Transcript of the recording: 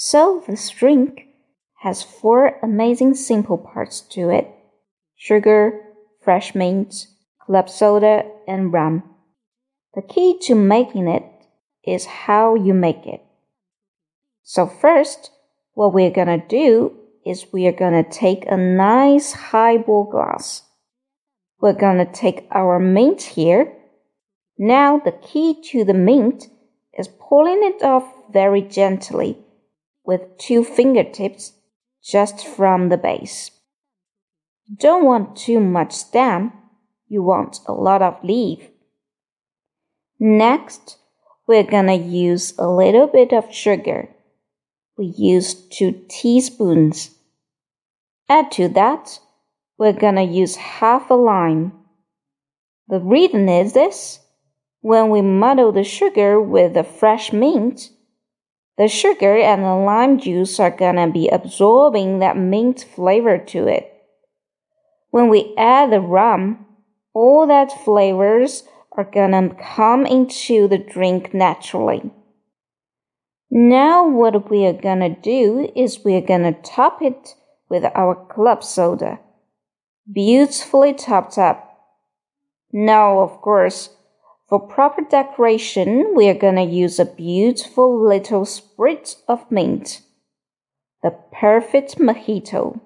So this drink has four amazing simple parts to it sugar, fresh mint, club soda, and rum. The key to making it is how you make it. So, first, what we're gonna do is we are gonna take a nice highball glass. We're gonna take our mint here. Now, the key to the mint is pulling it off very gently with two fingertips just from the base. Don't want too much stem, you want a lot of leaf. Next, we're gonna use a little bit of sugar. We use two teaspoons. Add to that, we're gonna use half a lime. The reason is this when we muddle the sugar with the fresh mint, the sugar and the lime juice are gonna be absorbing that mint flavor to it. When we add the rum, all that flavors are gonna come into the drink naturally. Now what we are gonna do is we are gonna top it with our club soda. Beautifully topped up. Now, of course, for proper decoration, we are gonna use a beautiful little sprig of mint. The perfect mojito.